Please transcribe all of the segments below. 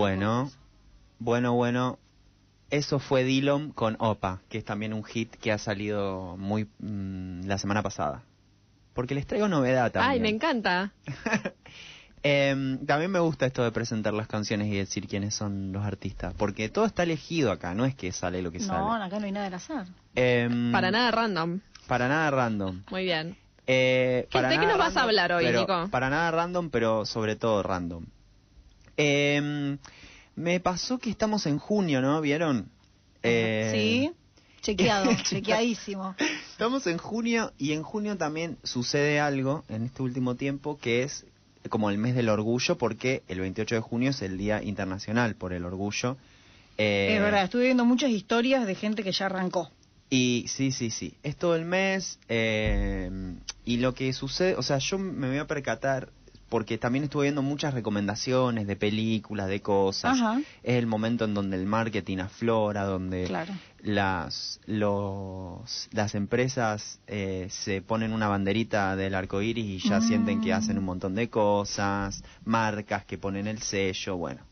Bueno, bueno, bueno. Eso fue Dillon con Opa, que es también un hit que ha salido muy mm, la semana pasada. Porque les traigo novedad también. Ay, me encanta. Em, también me gusta esto de presentar las canciones y decir quiénes son los artistas. Porque todo está elegido acá, no es que sale lo que No, sale. acá no hay nada al azar. Em, Para nada random. Para nada random. Muy bien. Eh, ¿Qué- para de qué nos vas a hablar hoy, pero- Nico? Para nada random, pero sobre todo random. Em, me pasó que estamos en junio, ¿no? ¿Vieron? Eh, Sí, chequeado, chequeadísimo. Estamos en junio y en junio también sucede algo en este último tiempo que es como el mes del orgullo porque el 28 de junio es el Día Internacional por el Orgullo. Eh, Es verdad, estuve viendo muchas historias de gente que ya arrancó. Y sí, sí, sí. Es todo el mes. eh, y lo que sucede, o sea, yo me voy a percatar, porque también estuve viendo muchas recomendaciones de películas, de cosas. Ajá. Es el momento en donde el marketing aflora, donde Claro. las, los, las empresas eh, se ponen una banderita del arco iris y ya Mm. sienten que hacen un montón de cosas, marcas que ponen el sello, bueno.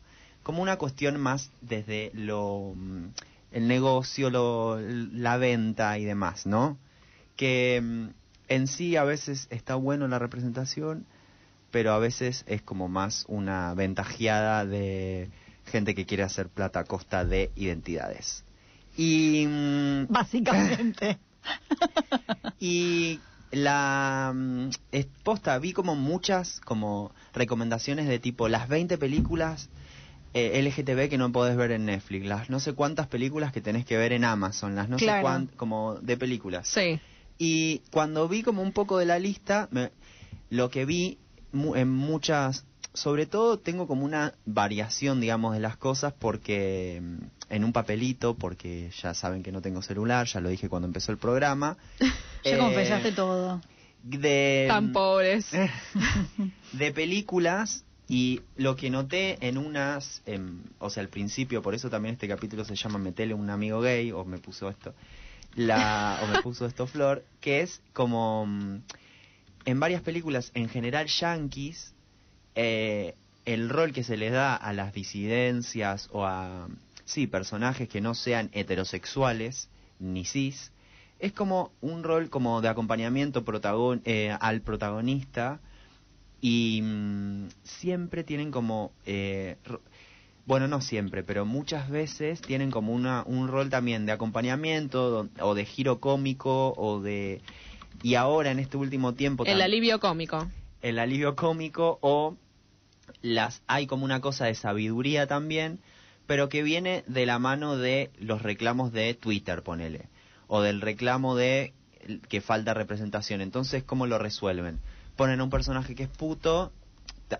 Como una cuestión más desde lo mm, el negocio, lo, la venta y demás, ¿no? Que mm, en sí a veces está bueno la representación, pero a veces es como más una ventajeada de gente que quiere hacer plata a costa de identidades. Y, mm, Básicamente. y la mm, posta, vi como muchas como recomendaciones de tipo las 20 películas eh, LGTB que no podés ver en Netflix, las no sé cuántas películas que tenés que ver en Amazon, las no sé cuántas, como de películas. Sí. Y cuando vi como un poco de la lista, me- lo que vi en muchas, sobre todo tengo como una variación, digamos, de las cosas porque mm, en un papelito, porque ya saben que no tengo celular, ya lo dije cuando empezó el programa. Ya eh, confesaste todo. De, Tan pobres. de películas y lo que noté en unas, em, o sea, al principio, por eso también este capítulo se llama Metele un amigo gay, o me puso esto, la, o me puso esto Flor, que es como mm, en varias películas, en general yankees, eh, el rol que se les da a las disidencias o a, sí, personajes que no sean heterosexuales ni cis, es como un rol como de acompañamiento eh, al protagonista y mm, siempre tienen como eh, bueno no siempre pero muchas veces tienen como una un rol también de acompañamiento o de giro cómico o de y ahora en este último tiempo El alivio cómico. el alivio cómico o las hay como una cosa de sabiduría también, pero que viene de la mano de los reclamos de Twitter, ponele, o del reclamo de que falta representación. Entonces, ¿cómo lo resuelven? Ponen a un personaje que es puto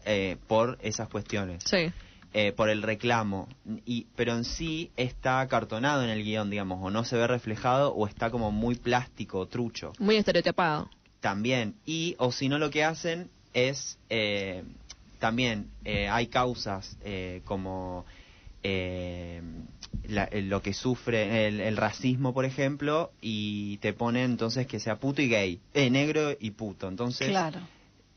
eh, por esas cuestiones, Sí. Eh, por el reclamo, y, pero en sí está acartonado en el guion, digamos, o no se ve reflejado, o está como muy plástico, trucho. Muy estereotipado. también. Y o si no lo que hacen es eh, también eh, hay causas eh, como eh, la- lo que sufre el, el racismo por ejemplo y te ponen entonces que sea puto y gay. Eh, negro y puto. Entonces Claro.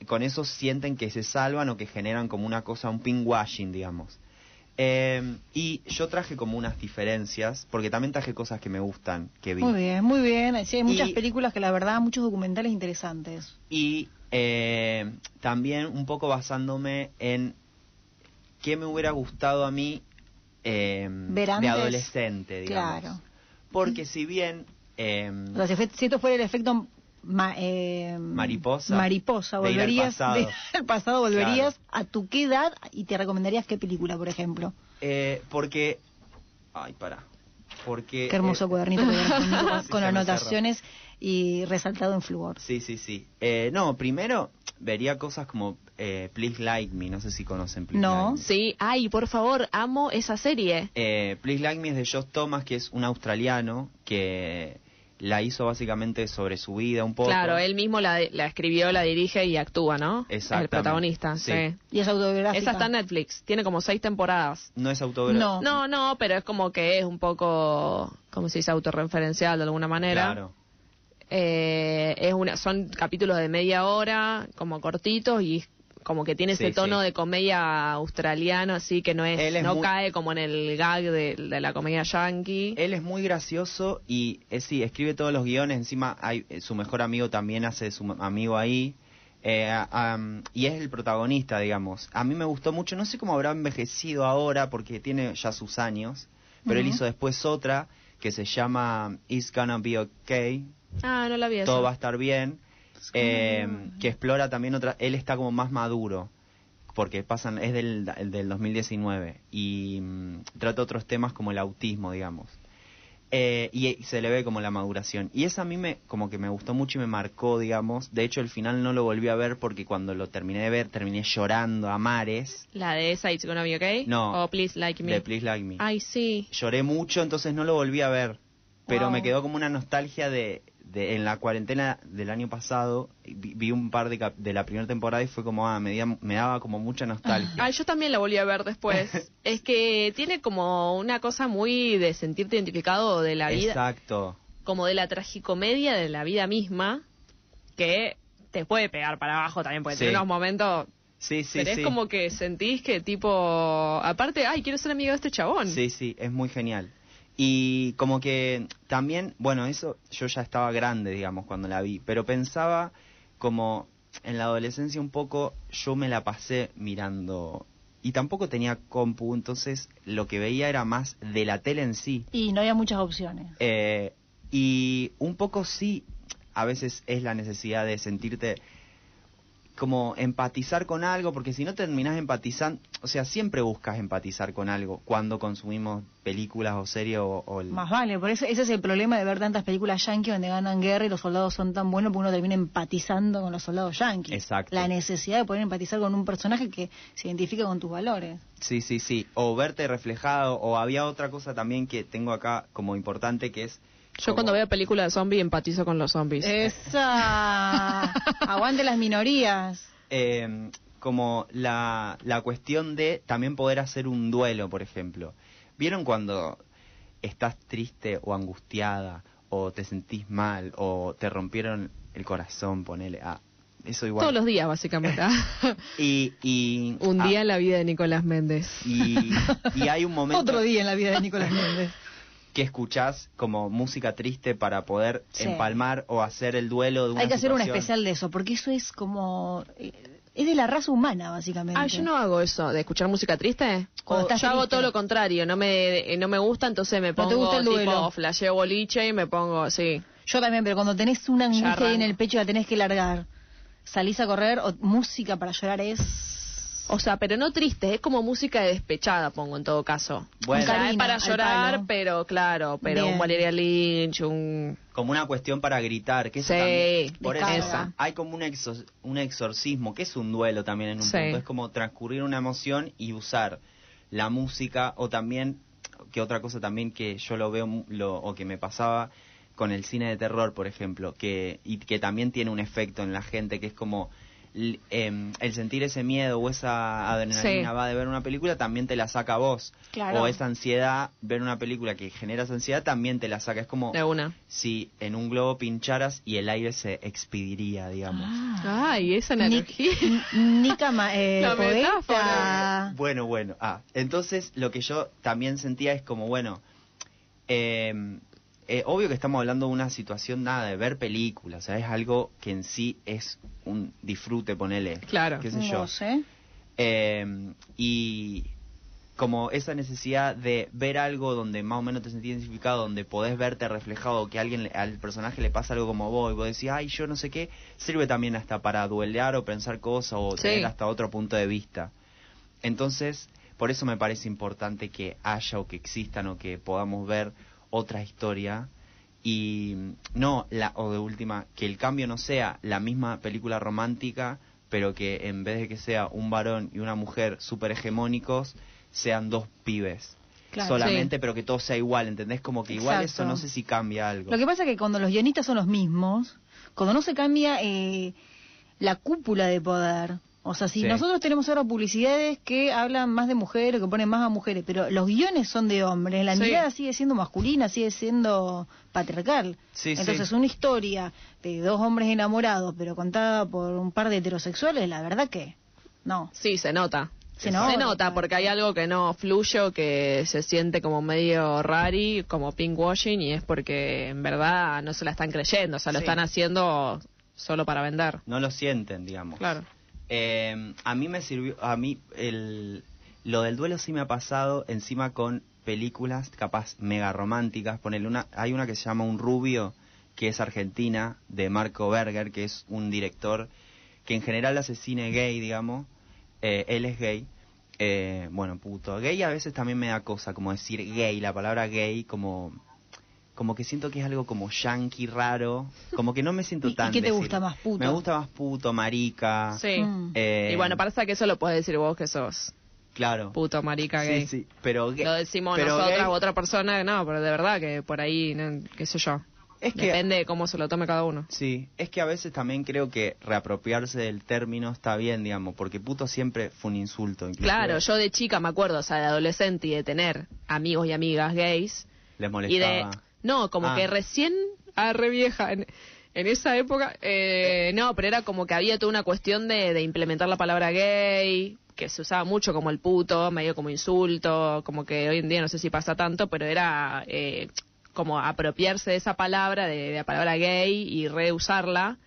Con eso sienten que se salvan o que generan como una cosa un pinkwashing digamos Eh, y yo traje como unas diferencias porque también traje cosas que me gustan que vi Muy bien, muy bien. Sí, hay muchas Y- películas que la verdad, muchos documentales interesantes. y eh, también un poco basándome en qué me hubiera gustado a mí eh, Ver de adolescente, digamos. Claro. Porque si bien O sea, si esto fuera el efecto ma- eh, Mariposa. mariposa, De ir al volverías pasado. de- al pasado, volverías a tu qué edad y te recomendarías qué película, por ejemplo. eh, porque ay para porque Qué hermoso eh, cuadernito con, Sí, anotaciones y resaltado en flúor. Sí, sí, sí. Eh, no, primero vería cosas como eh, Please Like Me, no sé si conocen Please No. Like Me. Sí. Ay, por favor, amo esa serie. Eh, Please Like Me es de Josh Thomas, que es un australiano que la hizo básicamente sobre su vida un poco. Claro, él mismo la, la escribió, la dirige y actúa, ¿no? Exactamente. El protagonista, Sí. sí. Y es autobiográfica. Esa está en Netflix, tiene como seis temporadas. No es autobiográfico. No. No, no, pero es como que es un poco, como se dice, autorreferencial de alguna manera. Claro. Eh, es una, son capítulos de media hora, como cortitos, y como que tiene ese Sí, tono sí. de comedia australiano, así que no es, Él es no muy- cae como en el gag de, de la comedia yankee. Él es muy gracioso y eh, sí, escribe todos los guiones. Encima, hay, eh, su mejor amigo también hace de su amigo ahí. Eh, y es el protagonista, digamos. A mí me gustó mucho. No sé cómo habrá envejecido ahora porque tiene ya sus años. Pero él hizo después otra que se llama It's Gonna Be Okay. Ah, no la vi. Todo va a estar bien. Eh, que explora también otra. Él está como más maduro. Porque pasan, es del, del 2019. Y mm, trata otros temas como el autismo, digamos. Eh, y, se le ve como la maduración. Y esa a mí me, como que me gustó mucho y me marcó, digamos. De hecho, el final no lo volví a ver porque cuando lo terminé de ver, terminé llorando a mares. La de esa It's Gonna Be Okay. No. O Please Like Me. De Please Like Me. Ay, sí. Lloré mucho, entonces no lo volví a ver. Pero Wow. me quedó como una nostalgia de, de en la cuarentena del año pasado. Vi, vi un par de, cap- de la primera temporada y fue como, ah, me, me daba como mucha nostalgia. Ay, yo también la volví a ver después. es que tiene como una cosa muy de sentirte identificado de la vida, Exacto. como de la tragicomedia de la vida misma, que te puede pegar para abajo también, porque Sí. tiene unos momentos. Sí, sí, pero sí. es como que sentís que tipo, aparte, ay, quiero ser amigo de este chabón. Sí, sí, es muy genial. Y como que también, bueno, eso yo ya estaba grande, digamos, cuando la vi, pero pensaba como en la adolescencia un poco, yo me la pasé mirando y tampoco tenía compu, entonces lo que veía era más de la tele en sí. Y no había muchas opciones. Eh, y un poco sí, a veces es la necesidad de sentirte como empatizar con algo, porque si no terminás empatizando, o sea, siempre buscas empatizar con algo cuando consumimos películas o series o, o el- Más vale, por eso ese es el problema de ver tantas películas yankees donde ganan guerra y los soldados son tan buenos porque uno termina empatizando con los soldados yankees. Exacto. La necesidad de poder empatizar con un personaje que se identifica con tus valores. Sí, sí, sí, o verte reflejado, o había otra cosa también que tengo acá como importante que es... Yo cuando veo películas de zombies empatizo con los zombies. Esa. Aguante las minorías. eh, como la, la cuestión de también poder hacer un duelo, por ejemplo. ¿Vieron cuando estás triste o angustiada o te sentís mal o te rompieron el corazón, ponele a eso igual. Todos los días, básicamente. Y, y Un ah, día en la vida de Nicolás Méndez. y, y hay un momento Otro día en la vida de Nicolás Méndez. Que escuchás como música triste para poder Sí. empalmar o hacer el duelo de una Hay que hacer un especial de eso, porque eso es como... eh, es de la raza humana, básicamente. Ah, yo no hago eso, de escuchar música triste. Cuando O estás yo hago todo lo contrario, no me, no me gusta, entonces me ¿No pongo te gusta el duelo? tipo flasheo boliche y me pongo, sí. Yo también, pero cuando tenés una angustia en el pecho y la tenés que largar, salís a correr o música para llorar es... O sea, pero no triste, es como música de despechada, pongo en todo caso. Bueno. o sea, es para llorar, pero claro, pero Bien. un Valeria Lynch, un... como una cuestión para gritar, que eso Sí, también, por eso hay como un, exor- un exorcismo, que es un duelo también en un Sí. punto, es como transcurrir una emoción y usar la música o también, que otra cosa también que yo lo veo mu- lo, o que me pasaba con el cine de terror, por ejemplo, que y que también tiene un efecto en la gente, que es como em, el sentir ese miedo o esa adrenalina Sí. va de ver una película también te la saca a vos. Claro. O esa ansiedad, ver una película que genera esa ansiedad también te la saca. Es como De una. si en un globo pincharas y el aire se expediría, digamos. Ay, esa Ni- analogía. Nica eh, La poeta. metáfora. Bueno, bueno. Ah, entonces lo que yo también sentía es como, bueno, eh, eh, obvio que estamos hablando de una situación nada de ver películas, o sea, es algo que en sí es un disfrute, ponele. Claro. qué sé No yo. sé. Eh, y como esa necesidad de ver algo donde más o menos te sentís identificado, donde podés verte reflejado, que alguien, le- al personaje le pasa algo como vos, y vos decís, ay, yo no sé qué, sirve también hasta para duelear o pensar cosas o Sí. tener hasta otro punto de vista. Entonces, por eso me parece importante que haya o que existan o que podamos ver otra historia y no la o de última que el cambio no sea la misma película romántica pero que en vez de que sea un varón y una mujer súper hegemónicos sean dos pibes Claro. solamente pero que todo sea igual ¿entendés? como que igual eso no sé si cambia algo Lo que pasa es que cuando los guionistas son los mismos, cuando no se cambia eh, la cúpula de poder, o sea, si Sí. nosotros tenemos ahora publicidades que hablan más de mujeres, que ponen más a mujeres, pero los guiones son de hombres, la Sí. mirada sigue siendo masculina, sigue siendo patriarcal. Sí, Entonces, sí. una historia de dos hombres enamorados, pero contada por un par de heterosexuales, la verdad que No. Sí, se nota. Se nota. Se nota porque hay algo que no fluye que se siente como medio rari, como pinkwashing, y es porque en verdad no se la están creyendo, o sea, lo Sí. están haciendo solo para vender. No lo sienten, digamos. Claro. Eh, a mí me sirvió, a mí el, lo del duelo sí me ha pasado encima con películas capaz mega románticas. Ponele una, hay una que se llama Un Rubio, que es argentina, de Marco Berger, que es un director que en general hace cine gay, digamos. Eh, él es gay. Eh, bueno, puto. Gay a veces también me da cosa, como decir gay, la palabra gay, como como que siento que es algo como yankee raro, como que no me siento ¿Y- y tan qué te decir- gusta más, puto? Me gusta más puto, marica. Sí. Mm. Eh, Y bueno, parece que eso lo puedes decir vos que sos Claro. puto, marica, Sí, gay. sí, pero gay- Lo decimos pero nosotras gay- u otra persona, no, pero de verdad que por ahí, no, qué sé yo. Es que Depende de cómo se lo tome cada uno. Sí, es que a veces también creo que reapropiarse del término está bien, digamos, porque puto siempre fue un insulto. inclusive. Claro, yo de chica me acuerdo, o sea, de adolescente y de tener amigos y amigas gays. Les Y de. No, como Ah. que recién. Ah, re vieja. En, en esa época. eh, no, pero era como que había toda una cuestión de, de implementar la palabra gay, que se usaba mucho como el puto, medio como insulto, como que hoy en día no sé si pasa tanto, pero era. eh, como apropiarse de esa palabra, de, de la palabra gay y reusarla.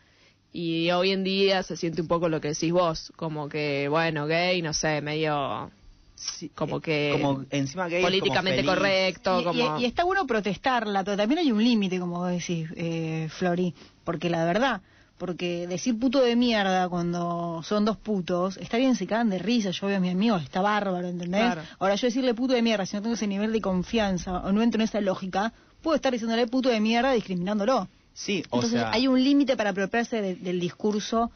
Y hoy en día se siente un poco lo que decís vos, como que, bueno, gay, no sé, medio Sí, como eh, que como encima gay es como políticamente correcto, Y, y- como... y está bueno protestarla, pero también hay un límite, como vos decís, eh, Flori, porque la verdad, porque decir puto de mierda cuando son dos putos, está bien, se cagan de risa, yo veo a mis amigos, está bárbaro, ¿entendés? Claro. Ahora yo decirle puto de mierda, si no tengo ese nivel de confianza o no entro en esa lógica, puedo estar diciéndole puto de mierda discriminándolo. Sí, o Entonces sea, hay un límite para apropiarse de- del discurso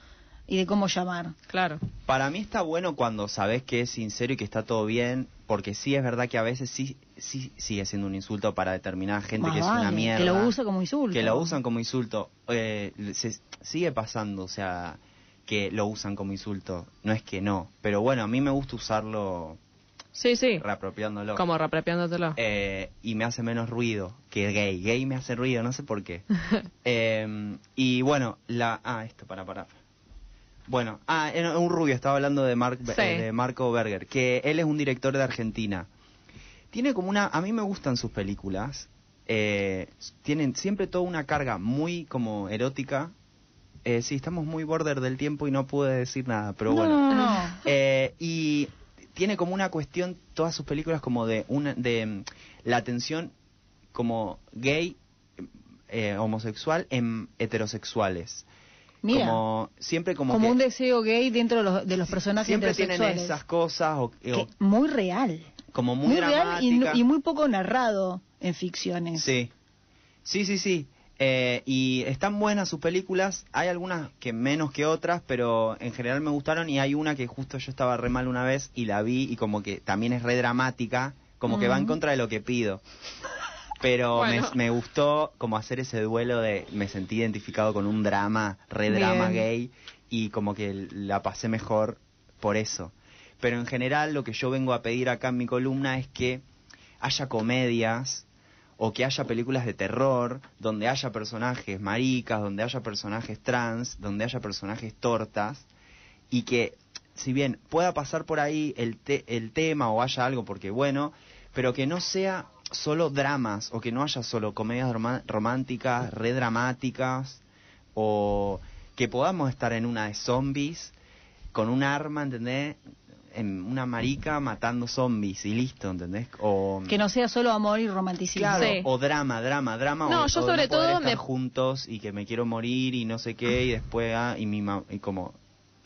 y de cómo llamar. Claro. para mí está bueno cuando sabes que es sincero y que está todo bien, porque sí es verdad que a veces sí, sí sigue siendo un insulto para determinada gente Más que es una mierda. Que lo usa como insulto. que lo usan como insulto. Eh, se, sigue pasando, o sea, que lo usan como insulto. No es que no, pero bueno, a mí me gusta usarlo Sí, sí. reapropiándolo. Como reapropiándotelo. Eh, y me hace menos ruido que gay. Gay me hace ruido, no sé por qué. Eh, y bueno, la... Ah, esto, para, para. Bueno, ah, un rubio, estaba hablando de, Mark, Sí. eh, de Marco Berger, que él es un director de Argentina. Tiene como una... A mí me gustan sus películas. Eh, tienen siempre toda una carga muy como erótica. Eh, sí, estamos muy border del tiempo y no pude decir nada, pero bueno. No, no. Eh, y tiene como una cuestión, todas sus películas, como de, una, de mm, la tensión como gay, eh, homosexual en heterosexuales. Mira, Como, como, siempre como, que un deseo gay dentro de los, de los personajes siempre tienen esas cosas o, o Que muy real. como muy, Muy, real y, muy poco narrado en ficciones. Sí, sí, sí, sí. Eh, y están buenas sus películas. Hay algunas que menos que otras, pero en general me gustaron. Y hay una que justo yo estaba re mal una vez y la vi y como que también es re dramática, como que va en contra de lo que pido. Pero Bueno. me, me gustó como hacer ese duelo de me sentí identificado con un drama, re drama Bien. gay y como que la pasé mejor por eso. Pero en general lo que yo vengo a pedir acá en mi columna es que haya comedias o que haya películas de terror donde haya personajes maricas, donde haya personajes trans, donde haya personajes tortas y que si bien pueda pasar por ahí el, te- el tema o haya algo porque bueno, pero que no sea solo dramas o que no haya solo comedias románticas, re dramáticas o que podamos estar en una de zombies con un arma, ¿entendés? En una marica matando zombies y listo, ¿entendés? O Que no sea solo amor y romanticismo. Claro, Sí. o drama, drama, drama. No, o, yo o sobre no poder todo estar me- juntos y que me quiero morir y no sé qué y después ah, y mi ma- y como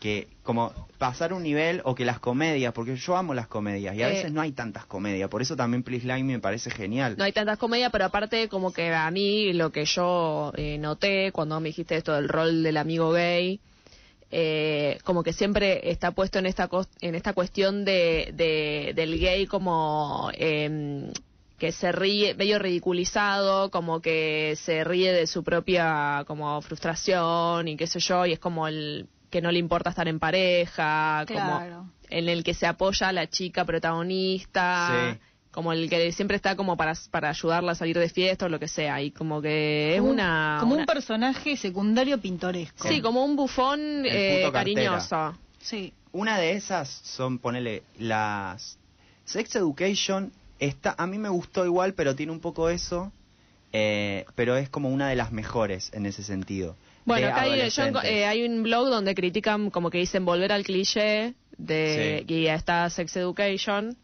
que como pasar un nivel o que las comedias, porque yo amo las comedias y a Eh. veces no hay tantas comedias, por eso también Please Like Me me parece genial. No hay tantas comedias, pero aparte como que a mí lo que yo eh, noté cuando me dijiste esto del rol del amigo gay, eh, como que siempre está puesto en esta en esta cuestión de, de- del gay como em, que se ríe medio ridiculizado, como que se ríe de su propia como frustración y qué sé yo, y es como el que no le importa estar en pareja, Claro. como en el que se apoya a la chica protagonista Sí. como el que siempre está como para, para ayudarla a salir de fiesta o lo que sea y como que es Como una Como una- un personaje secundario pintoresco. sí como un bufón eh, cariñoso Sí. Una de esas son, ponele, las Sex Education. Está, a mí me gustó igual, pero tiene un poco eso. eh, pero es como una de las mejores en ese sentido. Bueno, acá hay, yo eh, hay un blog donde critican como que dicen volver al cliché de Sí. y está Sex Education.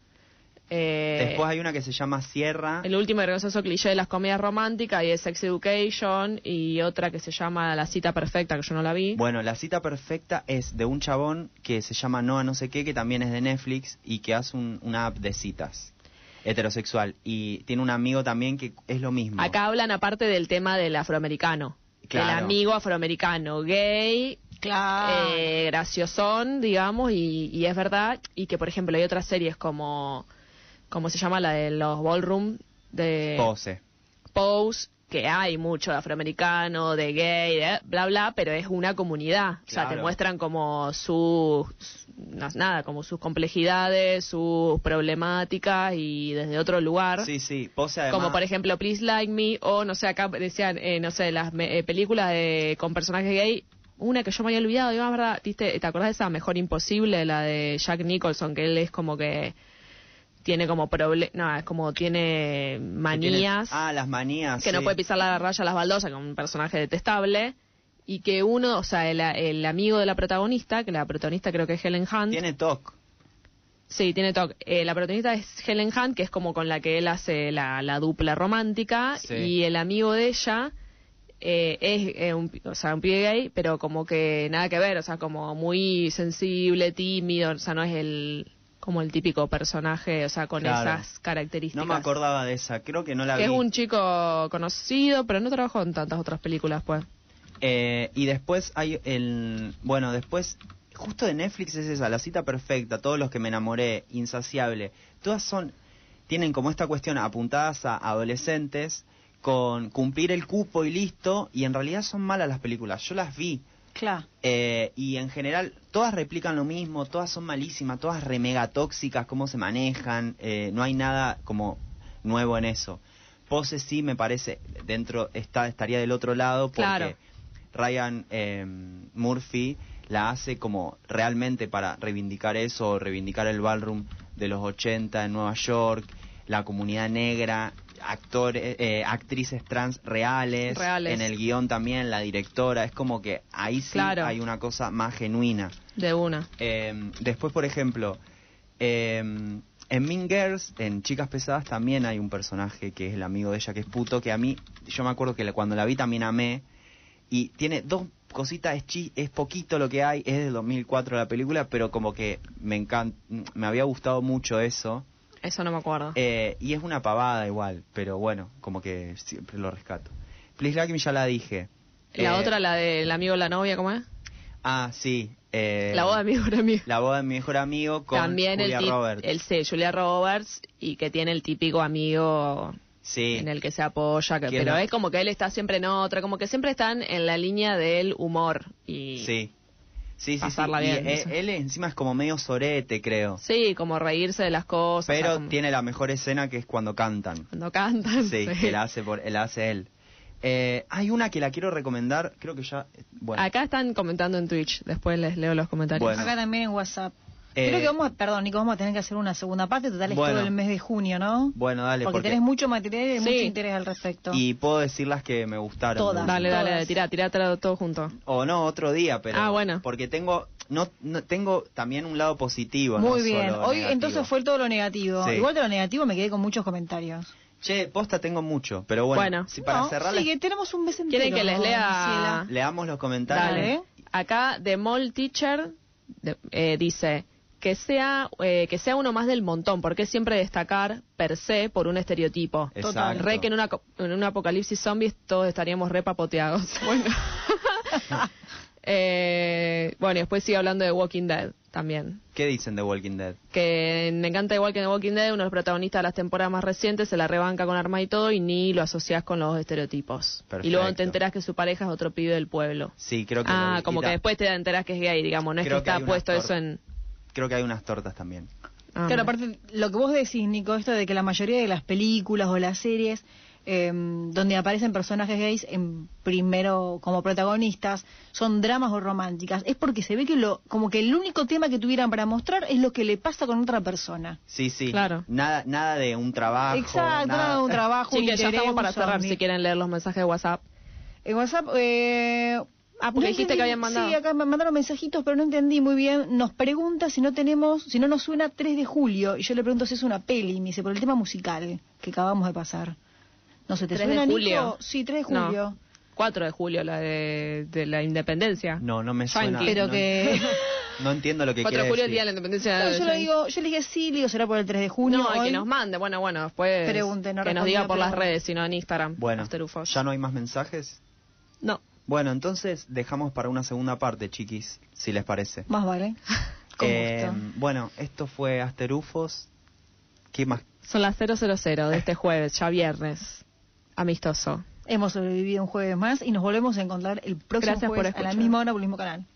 Eh, Después hay una que se llama Sierra. El último y vergonzoso cliché de las comedias románticas y es Sex Education y otra que se llama La cita perfecta, que yo no la vi. Bueno, la cita perfecta es de un chabón que se llama Noah no sé qué, que también es de Netflix y que hace un- una app de citas heterosexual. Y tiene un amigo también que es lo mismo. Acá hablan aparte del tema del afroamericano. Claro. El amigo afroamericano gay, Claro. eh, graciosón, digamos, y, y es verdad. Y que, por ejemplo, hay otras series como, ¿cómo se llama? La de los ballroom de Pose. Pose, que hay mucho de afroamericano, de gay, de bla, bla, pero es una comunidad. O sea, te muestran como sus, no, nada, como sus complejidades, sus problemáticas y desde otro lugar. Sí, sí. Pose además. Como por ejemplo Please Like Me o no sé, acá decían, eh, no sé, las me- eh, películas de, con personajes gay. Una que yo me había olvidado, digo, ah, ¿verdad? ¿Te acordás de esa Mejor Imposible? La de Jack Nicholson, que él es como que tiene como problemas, no, es como tiene que tiene- manías, Ah, las manías. que no puede pisar la raya a las baldosas, con un personaje detestable. Y que uno, o sea, el, el amigo de la protagonista, que la protagonista creo que es Helen Hunt, Tiene TOC. Sí, tiene toque. Eh, la protagonista es Helen Hunt, que es como con la que él hace la, la dupla romántica, Sí. y el amigo de ella eh, es eh, un, o sea, un pibe gay, pero como que nada que ver, o sea, como muy sensible, tímido, o sea, no es el como el típico personaje, o sea, con Claro. esas características. No me acordaba de esa. Creo que no la Que vi. es un chico conocido, pero no trabajó en tantas otras películas, pues. Eh, y después hay el... Bueno, después... Justo de Netflix es esa, La cita perfecta, Todos los que me enamoré, Insaciable. Todas son... Tienen como esta cuestión apuntadas a adolescentes con cumplir el cupo y listo. Y en realidad son malas las películas. Yo las vi. Claro. Eh, y en general, todas replican lo mismo, todas son malísimas, todas re mega tóxicas, cómo se manejan, eh, no hay nada como nuevo en eso. Pose sí me parece, dentro, está, estaría del otro lado porque Claro. Ryan eh, Murphy la hace como realmente para reivindicar eso, reivindicar el ballroom de los 80 en Nueva York, la comunidad negra, actores, eh, actrices trans reales, Reales. en el guion también, la directora, es como que ahí sí Claro. hay una cosa más genuina. De una. Eh, después, por ejemplo, eh, en Mean Girls, en Chicas Pesadas, también hay un personaje que es el amigo de ella, que es puto, que a mí, yo me acuerdo que cuando la vi también amé, y tiene dos cositas, es, chi- es poquito lo que hay, es del 2004 la película, pero como que me encanta, me había gustado mucho eso, Eso no me acuerdo. eh, y es una pavada igual, pero bueno, como que siempre lo rescato. Please Like Me ya la dije. la Eh, otra, la del amigo de la novia, ¿cómo es? Ah, sí. eh, la boda de mi mejor amigo. La boda de mi mejor amigo con También Julia el, Roberts. el sí, Julia Roberts y que tiene el típico amigo Sí. en el que se apoya, que- ¿Quién pero no? es como que él está siempre en otra, como que siempre están en la línea del humor y Sí. Sí, sí, Y, eso. él encima es como medio sorete, creo. sí, como reírse de las cosas, o sea, Pero como tiene la mejor escena que es cuando cantan. cuando cantan. Sí, sí. que la hace, por, la hace él. Eh, hay una que la quiero recomendar, creo que ya... Bueno, Acá están comentando en Twitch, después les leo los comentarios. Bueno. Acá también en WhatsApp. Eh, Creo que vamos, a- perdón, Nico, vamos a tener que hacer una segunda parte, total es Bueno. todo el mes de junio, ¿no? bueno, dale, porque, porque... tenés mucho material y Sí. mucho interés al respecto. Y puedo decir las que me gustaron. Todas. Dale, dale, tira, tira, tira todo junto. O no, otro día, pero... Ah, bueno. Porque tengo... No, no- tengo también un lado positivo. Muy no bien. solo Hoy negativo. entonces fue todo lo negativo. Sí. Igual de lo negativo me quedé con muchos comentarios. Che, posta tengo mucho, pero bueno, Bueno. si para No, cerrar sí, que tenemos un mes entero. ¿Quieren que les lea? Leamos los comentarios. Dale. Acá, The Mall Teacher de- eh, dice que sea, eh, que sea uno más del montón, porque siempre destacar per se por un estereotipo. Exacto. Re que en, una, co- en un apocalipsis zombies todos estaríamos re papoteados. Bueno. Eh, bueno, y después sigue hablando de Walking Dead también. ¿Qué dicen de Walking Dead? Que me encanta igual que en The Walking Dead, uno de los protagonistas de las temporadas más recientes se la rebanca con arma y todo y ni lo asocias con los estereotipos. Perfecto. Y luego te enteras que su pareja es otro pibe del pueblo. Sí, creo que Ah, como que después te enteras que es gay, digamos, no es que Creo que está puesto eso en... Creo que hay unas tortas también. Ah, Claro, aparte, lo que vos decís, Nico, esto de que la mayoría de las películas o las series eh, donde aparecen personajes gays en primero como protagonistas, son dramas o románticas, es porque se ve que lo, como que el único tema que tuvieran para mostrar es lo que le pasa con otra persona. Sí, sí. Claro. Nada, nada de un trabajo. Exacto, nada- nada de un trabajo, un Sí, que ya estamos para cerrar, si quieren leer los mensajes de WhatsApp. En WhatsApp, eh, Ah, porque no dijiste entendí- que habían mandado. Sí, acá me mandaron mensajitos, pero no entendí muy bien. Nos pregunta si no tenemos, si no nos suena 3 de julio. Y yo le pregunto si es una peli, y me dice, por el tema musical que acabamos de pasar. No sé, ¿te 3 de suena, Nico? julio. Sí, 3 de No. julio. 4 de julio, la de, de la independencia. No, no me suena. Pero no, que... No entiendo lo que 4 de julio, el decir. día de la independencia. De yo le Yankee. digo, yo le dije sí, le digo, será por el 3 de junio. No, y que hoy. nos mande, bueno, bueno, después Pregunte, no que nos diga por las redes, sino en Instagram. Bueno. ¿ya no hay más mensajes? No. Bueno, entonces dejamos para una segunda parte, chiquis, si les parece. Más vale. Con Eh, gusto. bueno, esto fue Asterufos. ¿Qué más? Son las 000 de este jueves, ya viernes. Amistoso. Hemos sobrevivido un jueves más y nos volvemos a encontrar el próximo Gracias por jueves a la misma hora por el mismo canal.